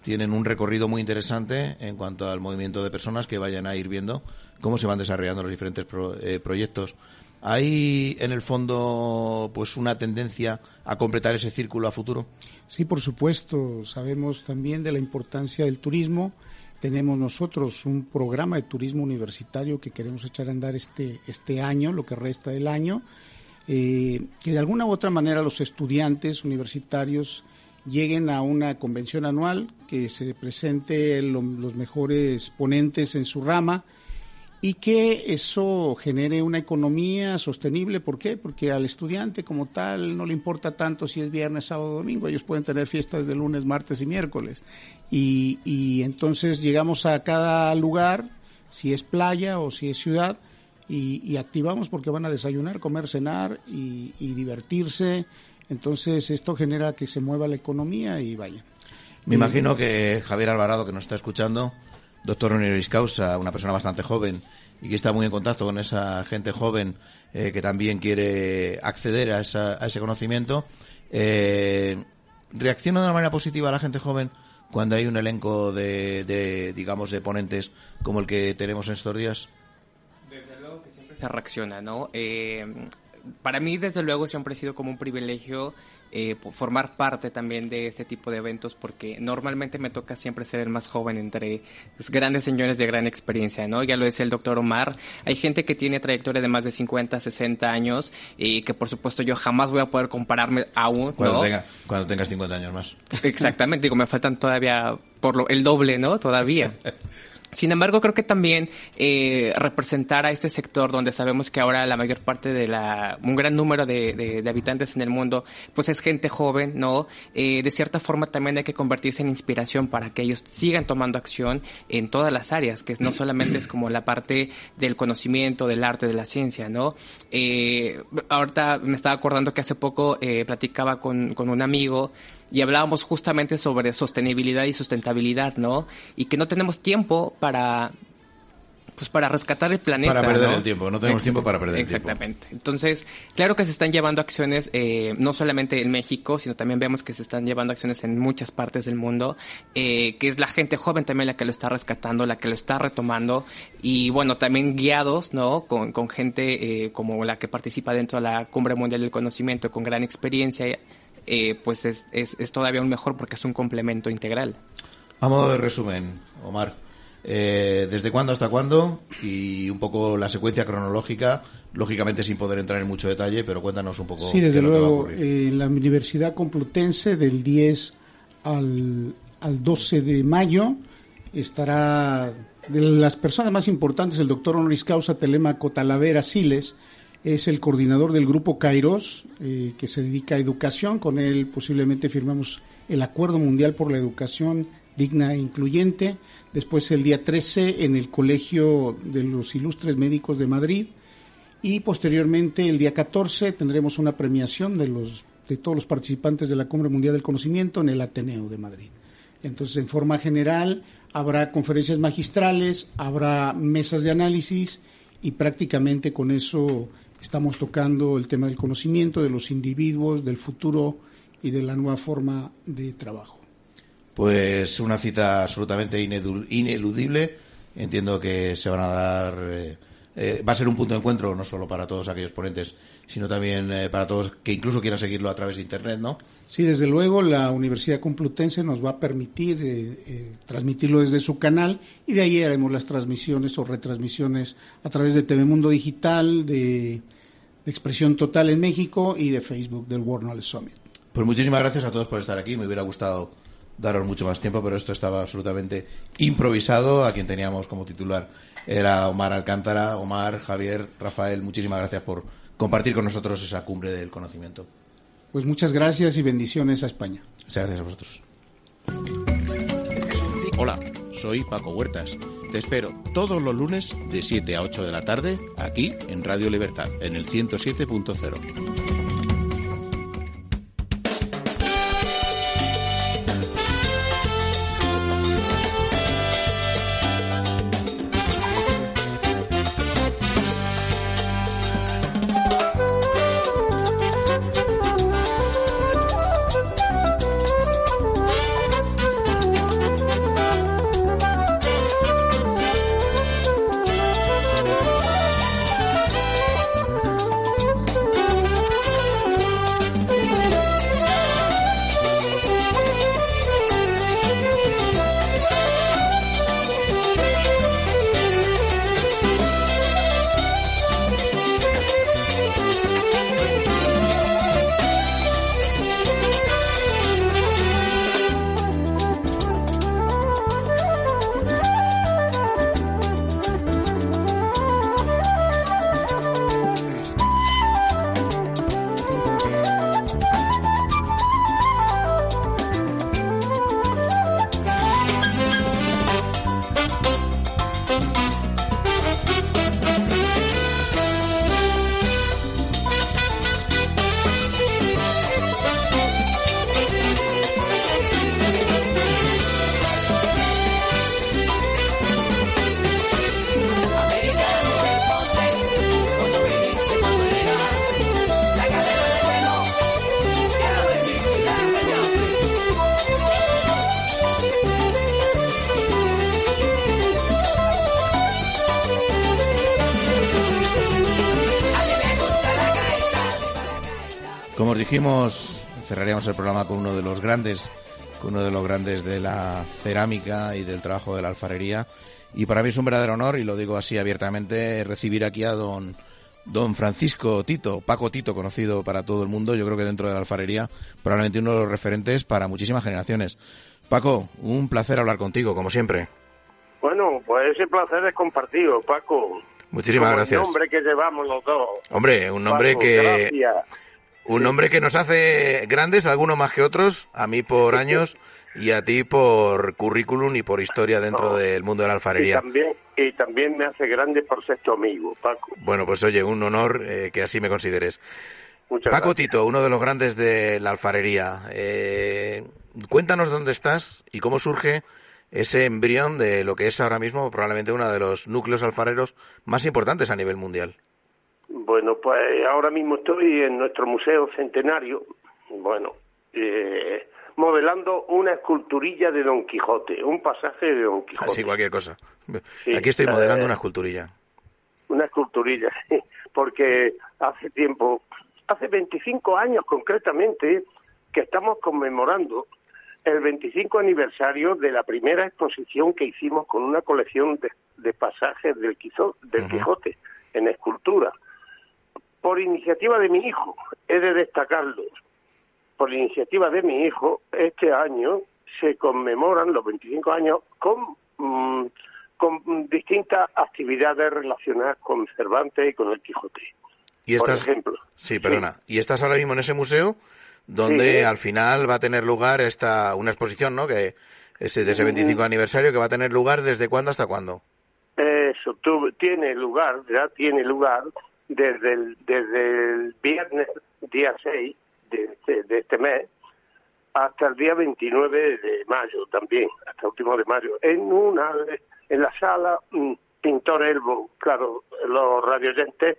tienen un recorrido muy interesante en cuanto al movimiento de personas que vayan a ir viendo cómo se van desarrollando los diferentes eh, proyectos. ¿Hay en el fondo pues una tendencia a completar ese círculo a futuro? Sí, por supuesto. Sabemos también de la importancia del turismo. Tenemos nosotros un programa de turismo universitario que queremos echar a andar este, este año, lo que resta del año, eh, que de alguna u otra manera los estudiantes universitarios lleguen a una convención anual, que se presente los mejores ponentes en su rama y que eso genere una economía sostenible. ¿Por qué? Porque al estudiante como tal no le importa tanto si es viernes, sábado domingo. Ellos pueden tener fiestas de lunes, martes y miércoles. Y, y entonces llegamos a cada lugar, si es playa o si es ciudad, y, activamos porque van a desayunar, comer, cenar y, divertirse. Entonces esto genera que se mueva la economía y vaya. Me imagino que Javier Alvarado, que nos está escuchando, doctor honoris causa, una persona bastante joven y que está muy en contacto con esa gente joven eh, que también quiere acceder a, ese conocimiento, eh, ¿reacciona de una manera positiva a la gente joven cuando hay un elenco de, de, digamos, de ponentes como el que tenemos en estos días? se reacciona, ¿no? Eh, para mí, desde luego, siempre ha sido como un privilegio eh, formar parte también de ese tipo de eventos porque normalmente me toca siempre ser el más joven entre los grandes señores de gran experiencia, ¿no? Ya lo decía el doctor Omar, hay gente que tiene trayectoria de más de 50, 60 años y que por supuesto yo jamás voy a poder compararme aún, Cuando, tenga, cuando tengas 50 años más. Exactamente, digo, me faltan todavía por lo, el doble, ¿no? Todavía. Sin embargo, creo que también eh, representar a este sector donde sabemos que ahora la mayor parte de la, un gran número de, habitantes en el mundo, pues es gente joven, ¿no? Eh, de cierta forma también hay que convertirse en inspiración para que ellos sigan tomando acción en todas las áreas, que no solamente es como la parte del conocimiento, del arte, de la ciencia, ¿no? Eh, ahorita me estaba acordando que hace poco eh, platicaba con, con un amigo y hablábamos justamente sobre sostenibilidad y sustentabilidad, ¿no? Y que no tenemos tiempo para pues para rescatar el planeta. Para perder el tiempo, no tenemos tiempo para perder el tiempo. Exactamente. Entonces, claro que se están llevando acciones, eh, no solamente en México, sino también vemos que se están llevando acciones en muchas partes del mundo, eh, que es la gente joven también la que lo está rescatando, la que lo está retomando, y bueno, también guiados, ¿no? Con, con gente eh, como la que participa dentro de la Cumbre Mundial del Conocimiento, con gran experiencia eh, pues es, es, todavía un mejor porque es un complemento integral. A modo de resumen, Omar, eh, ¿desde cuándo hasta cuándo? Y un poco la secuencia cronológica, lógicamente sin poder entrar en mucho detalle, pero cuéntanos un poco. Sí, desde luego, en la Universidad Complutense del 10 al, al 12 de mayo estará de las personas más importantes el doctor honoris causa Telemaco Talavera Siles, es el coordinador del grupo Kairos, eh, que se dedica a educación. Con él posiblemente firmamos el Acuerdo Mundial por la Educación digna e incluyente. Después el día 13 en el Colegio de los Ilustres Médicos de Madrid. Y posteriormente el día 14 tendremos una premiación de, los, de todos los participantes de la Cumbre Mundial del Conocimiento en el Ateneo de Madrid. Entonces, en forma general, habrá conferencias magistrales, habrá mesas de análisis y prácticamente con eso estamos tocando el tema del conocimiento, de los individuos, del futuro y de la nueva forma de trabajo. Pues una cita absolutamente ineludible. Entiendo que se van a dar. Eh, eh, va a ser un punto de encuentro no solo para todos aquellos ponentes, sino también eh, para todos que incluso quieran seguirlo a través de Internet, ¿no? Sí, desde luego la Universidad Complutense nos va a permitir transmitirlo desde su canal y de ahí haremos las transmisiones o retransmisiones a través de TV Mundo Digital, de, de Expresión Total en México y de Facebook del World Knowledge Summit. Pues muchísimas gracias a todos por estar aquí. Me hubiera gustado daros mucho más tiempo, pero esto estaba absolutamente improvisado. A quien teníamos como titular era Omar Alcántara. Omar, Javier, Rafael, muchísimas gracias por compartir con nosotros esa cumbre del conocimiento. Pues muchas gracias y bendiciones a España. Muchas gracias a vosotros. Hola, soy Paco Huertas. Te espero todos los lunes de 7 a 8 de la tarde aquí en Radio Libertad, en el 107.0. cerraríamos el programa con uno de los grandes, con uno de los grandes de la cerámica y del trabajo de la alfarería. Y para mí es un verdadero honor, y lo digo así abiertamente, recibir aquí a don, don Francisco Tito, Paco Tito, conocido para todo el mundo, yo creo que dentro de la alfarería, probablemente uno de los referentes para muchísimas generaciones. Paco, un placer hablar contigo, como siempre. Bueno, pues ese placer es compartido, Paco. Muchísimas gracias. Un nombre que llevamos los dos. Hombre, un nombre que un nombre que nos hace grandes, algunos más que otros, a mí por años y a ti por currículum y por historia dentro del mundo de la alfarería. Y también, y también me hace grande por ser tu amigo, Paco. Bueno, pues oye, un honor eh, que así me consideres. Muchas Paco Tito, uno de los grandes de la alfarería. Eh, cuéntanos dónde estás y cómo surge ese embrión de lo que es ahora mismo probablemente uno de los núcleos alfareros más importantes a nivel mundial. Bueno, pues ahora mismo estoy en nuestro Museo Centenario, bueno, eh, modelando una esculturilla de Don Quijote, un pasaje de Don Quijote. Así cualquier cosa. Aquí estoy modelando eh, una esculturilla. Una esculturilla, porque hace tiempo, hace 25 años concretamente, que estamos conmemorando el 25 aniversario de la primera exposición que hicimos con una colección de, pasajes del, del Quijote en escultura por iniciativa de mi hijo, he de destacarlo, por iniciativa de mi hijo, este año se conmemoran los 25 años con, mm, con distintas actividades relacionadas con Cervantes y con el Quijote. ¿Y por ejemplo. Sí, perdona. ¿Y estás ahora mismo en ese museo donde al final va a tener lugar esta una exposición, ¿no? Que ese, de ese 25 aniversario que va a tener lugar desde cuándo hasta cuándo. Eso tiene lugar, ya tiene lugar desde el, desde el viernes día 6 de este, de este mes hasta el día 29 de mayo también, hasta el último de mayo, en una en la sala Pintor Elbo, claro, los radioyentes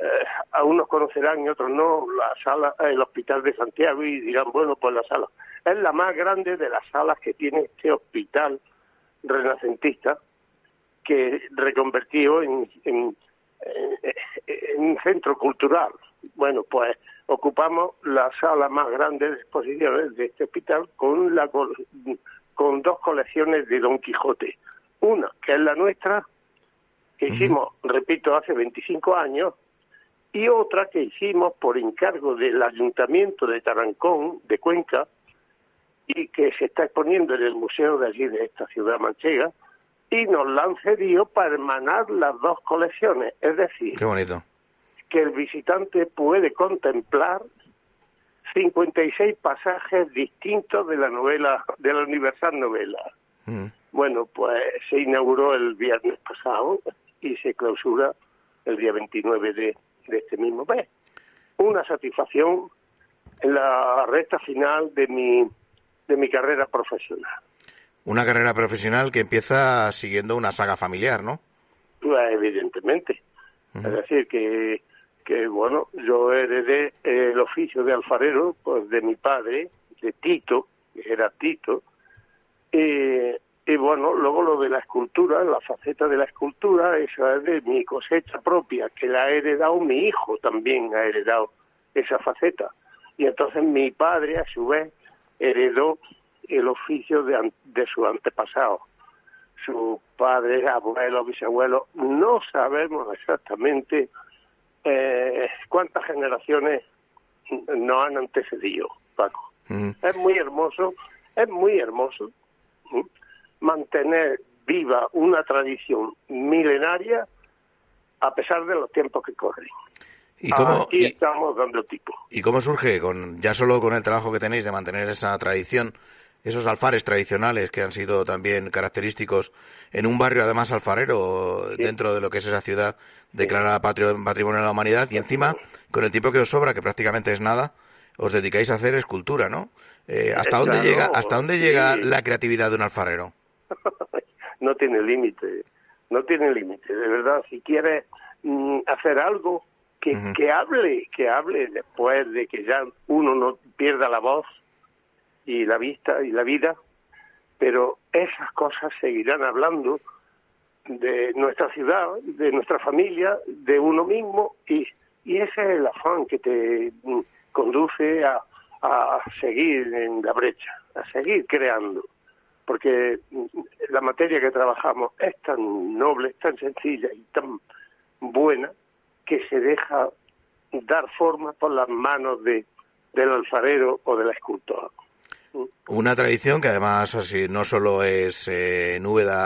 eh, a unos conocerán y otros no, la sala, el Hospital de Santiago y dirán, bueno, pues la sala. Es la más grande de las salas que tiene este hospital renacentista, que reconvertido en, en, en un centro cultural. Bueno, pues ocupamos la sala más grande de exposiciones de este hospital con, la, con dos colecciones de Don Quijote. Una, que es la nuestra, que hicimos, repito, hace 25 años, y otra que hicimos por encargo del Ayuntamiento de Tarancón, de Cuenca, y que se está exponiendo en el museo de allí, de esta ciudad manchega, y nos la han cedido para hermanar las dos colecciones. Es decir, que el visitante puede contemplar 56 pasajes distintos de la novela, de la universal novela. Mm. Bueno, pues se inauguró el viernes pasado y se clausura el día 29 de, de este mismo mes. Una satisfacción en la recta final de mi, de mi carrera profesional. Una carrera profesional que empieza siguiendo una saga familiar, ¿no? Pues evidentemente. Es decir, que, que, bueno, yo heredé el oficio de alfarero pues de mi padre, de Tito, que era Tito, y y bueno, luego lo de la escultura, la faceta de la escultura, esa es de mi cosecha propia, que la ha heredado mi hijo también, ha heredado esa faceta. Y entonces mi padre, a su vez, heredó el oficio de, de su antepasado. Su padre, abuelo, bisabuelo, no sabemos exactamente eh, cuántas generaciones nos han antecedido, Paco. Es muy hermoso, es muy hermoso mantener viva una tradición milenaria a pesar de los tiempos que corren. ¿Y cómo, Aquí estamos dando tipo. ¿Y cómo surge, con, ya solo con el trabajo que tenéis de mantener esa tradición, esos alfares tradicionales que han sido también característicos en un barrio además alfarero dentro de lo que es esa ciudad declarada Patrimonio de la Humanidad y encima con el tiempo que os sobra, que prácticamente es nada, os dedicáis a hacer escultura, ¿no? Eh, ¿Hasta dónde llega, hasta dónde llega la creatividad de un alfarero? no tiene límite, no tiene límite, de verdad, si quieres mm, hacer algo que, que hable, que hable después de que ya uno no pierda la voz y la vista y la vida, pero esas cosas seguirán hablando de nuestra ciudad, de nuestra familia, de uno mismo y, y ese es el afán que te conduce a, a seguir en la brecha, a seguir creando porque la materia que trabajamos es tan noble, tan sencilla y tan buena que se deja dar forma por las manos de, del alfarero o del escultor. Una tradición que además así, no solo es eh,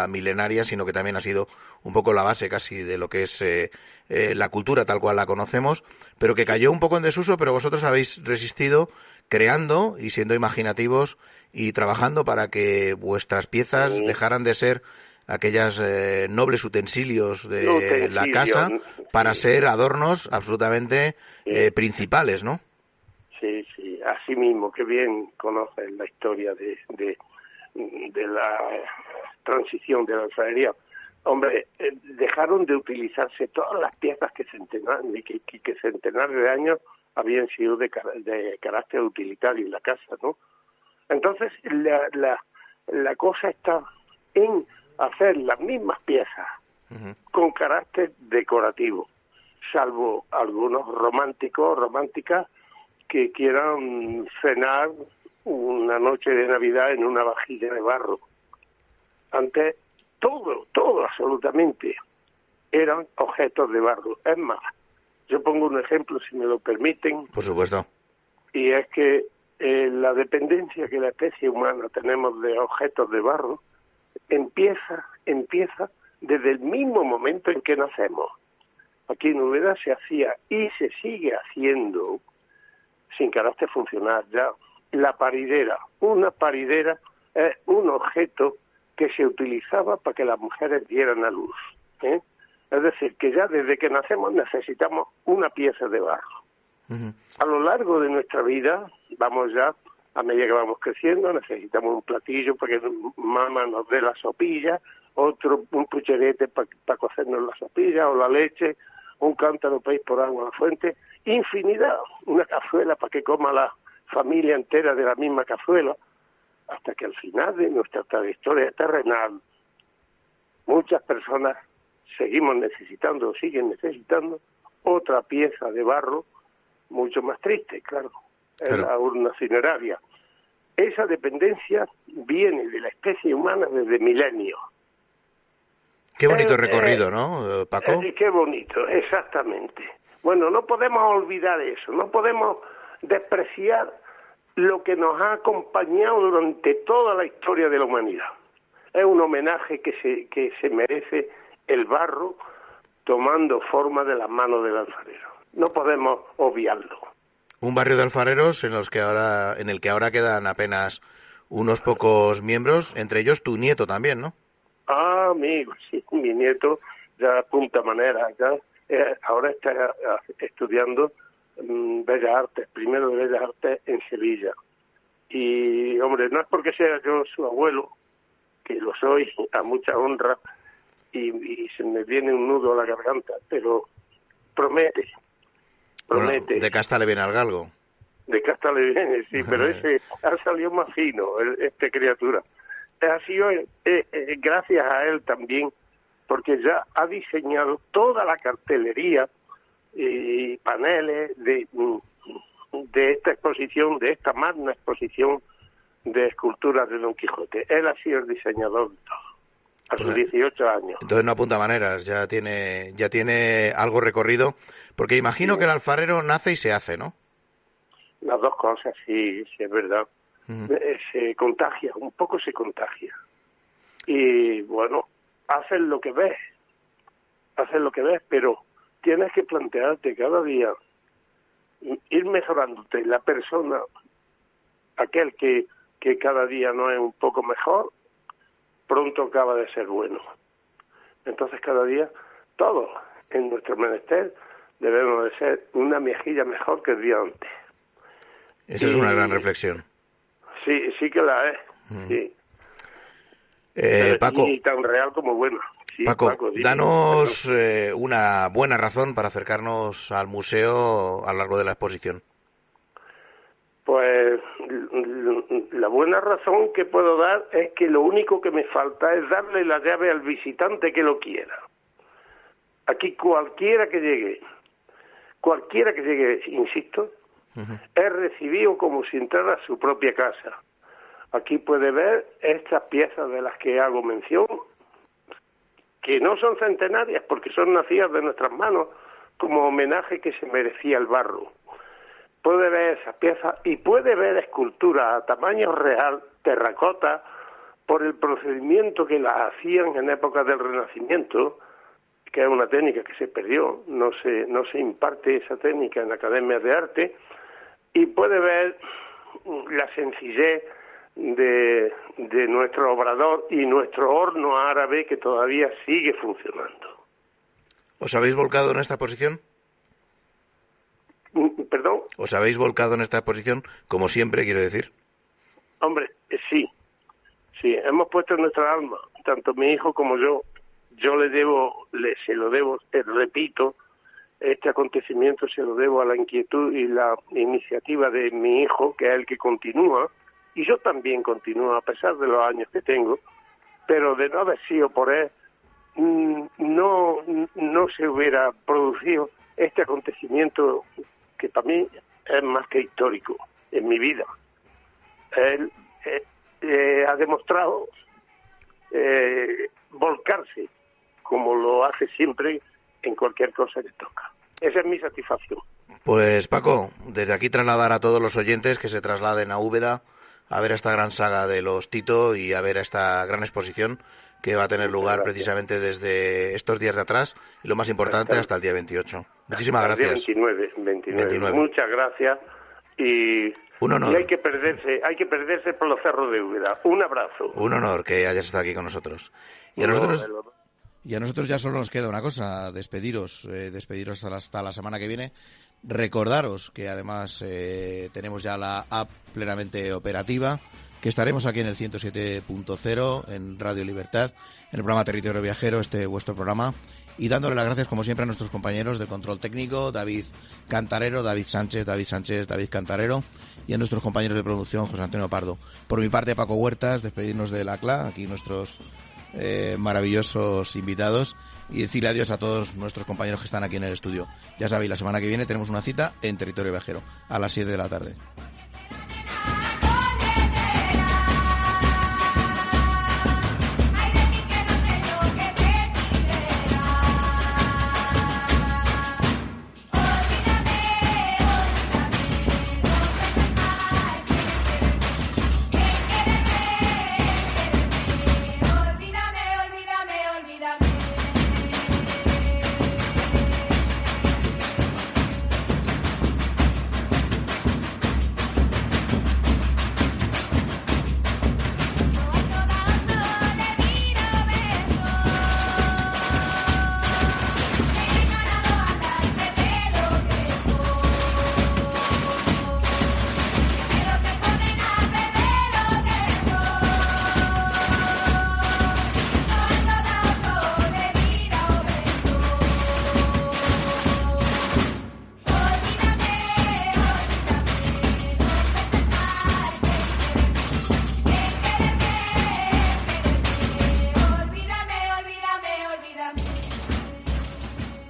milenaria, sino que también ha sido un poco la base casi de lo que es eh, eh, la cultura tal cual la conocemos, pero que cayó un poco en desuso, pero vosotros habéis resistido creando y siendo imaginativos y trabajando para que vuestras piezas dejaran de ser aquellas eh, nobles utensilios de la casa para ser adornos absolutamente eh, principales, ¿no? Sí, sí, así mismo, que bien conocen la historia de, de, la transición de la alfarería. Hombre, eh, dejaron de utilizarse todas las piezas que centenares, que, que, que centenares de años habían sido de, de carácter utilitario en la casa, ¿no? Entonces, la, la, la cosa está en hacer las mismas piezas con carácter decorativo, salvo algunos románticos románticas que quieran cenar una noche de Navidad en una vajilla de barro. Antes, todo, todo absolutamente eran objetos de barro. Es más, yo pongo un ejemplo, si me lo permiten. Por supuesto. Y es que eh, la dependencia que la especie humana tenemos de objetos de barro empieza, empieza desde el mismo momento en que nacemos. Aquí en Úbeda se hacía y se sigue haciendo sin carácter funcional ya la paridera, una paridera es un objeto que se utilizaba para que las mujeres dieran a luz. ¿eh? Es decir, que ya desde que nacemos necesitamos una pieza de barro. A lo largo de nuestra vida, vamos ya, a medida que vamos creciendo, necesitamos un platillo para que mamá nos dé la sopilla, otro, un pucherete para cocernos la sopilla o la leche, un cántaro para ir por agua a la fuente, infinidad, una cazuela para que coma la familia entera de la misma cazuela, hasta que al final de nuestra trayectoria terrenal, muchas personas seguimos necesitando, siguen necesitando otra pieza de barro mucho más triste, claro, es la urna cineraria. Esa dependencia viene de la especie humana desde milenios. Qué bonito recorrido, ¿no, Paco? qué bonito, exactamente. Bueno, no podemos olvidar eso, no podemos despreciar lo que nos ha acompañado durante toda la historia de la humanidad. Es un homenaje que se, que se merece el barro tomando forma de las manos del alfarero. No podemos obviarlo. Un barrio de alfareros en, los que ahora, en el que ahora quedan apenas unos pocos miembros, entre ellos tu nieto también, ¿no? Ah, amigo, sí, mi nieto ya apunta manera, ya eh, ahora está eh, estudiando mm, Bellas Artes, primero de Bellas Artes en Sevilla. Y, hombre, no es porque sea yo su abuelo, que lo soy a mucha honra, y, se me viene un nudo a la garganta, pero promete, promete. de casta le viene al galgo. De casta le viene, sí, pero ese ha salido más fino, este criatura. Ha sido eh, eh, gracias a él también, porque ya ha diseñado toda la cartelería y paneles de, de esta exposición, de esta magna exposición de esculturas de Don Quijote. Él ha sido el diseñador de todo a sus 18 años. Entonces no apunta maneras, ya tiene, ya tiene algo recorrido, porque imagino que el alfarero nace y se hace, ¿no? Las dos cosas, sí, sí, es verdad. Eh, se contagia, un poco se contagia. Y bueno, haces lo que ves, haces lo que ves, pero tienes que plantearte cada día ir mejorándote la persona, aquel que, que cada día no es un poco mejor, pronto acaba de ser bueno. Entonces cada día todos en nuestro menester debemos de ser una mejilla mejor que el día antes. Esa es una gran reflexión. Sí, sí que la es. Sí. Eh, Paco, y tan real como buena. Paco, danos eh, una buena razón para acercarnos al museo a lo largo de la exposición. Pues la buena razón que puedo dar es que lo único que me falta es darle la llave al visitante que lo quiera. Aquí cualquiera que llegue, cualquiera que llegue, insisto, es recibido como si entrara a su propia casa. Aquí puede ver estas piezas de las que hago mención, que no son centenarias porque son nacidas de nuestras manos como homenaje que se merecía el barro. Puede ver esas piezas y puede ver esculturas a tamaño real, terracota, por el procedimiento que las hacían en épocas del Renacimiento, que es una técnica que se perdió, no se, no se imparte esa técnica en academias de arte, y puede ver la sencillez de, de nuestro obrador y nuestro horno árabe que todavía sigue funcionando. ¿Os habéis volcado en esta posición? Mm, ¿Perdón? ¿Os habéis volcado en esta posición, como siempre, quiero decir? Hombre, eh, sí. Sí, hemos puesto nuestra alma, tanto mi hijo como yo. Yo le debo, le, se lo debo, eh, repito, este acontecimiento se lo debo a la inquietud y la iniciativa de mi hijo, que es el que continúa, y yo también continúo a pesar de los años que tengo, pero de no haber sido por él, mm, no, no se hubiera producido este acontecimiento que para mí es más que histórico en mi vida. Él eh, eh, ha demostrado eh, volcarse como lo hace siempre en cualquier cosa que toca. Esa es mi satisfacción. Pues Paco, desde aquí trasladar a todos los oyentes que se trasladen a Úbeda a ver esta gran saga de los Tito y a ver esta gran exposición que va a tener lugar precisamente desde estos días de atrás y lo más importante hasta el día 28. Muchísimas gracias. 29, 29. Muchas gracias y Un honor. Y hay que perderse, hay que perderse por los cerros de Úbeda. Un abrazo. Un honor que hayas estado aquí con nosotros. Y a nosotros, y a nosotros ya solo nos queda una cosa, despediros, eh, despediros hasta la semana que viene. Recordaros que además eh, tenemos ya la app plenamente operativa, que estaremos aquí en el 107.0 en Radio Libertad, en el programa Territorio Viajero, este vuestro programa, y dándole las gracias como siempre a nuestros compañeros de control técnico, David Cantarero, David Sánchez, David Sánchez, David Cantarero, y a nuestros compañeros de producción, José Antonio Pardo. Por mi parte, Paco Huertas, despedirnos de la CLA, aquí nuestros eh, maravillosos invitados y decirle adiós a todos nuestros compañeros que están aquí en el estudio. Ya sabéis, la semana que viene tenemos una cita en Territorio Viajero a las 7 de la tarde.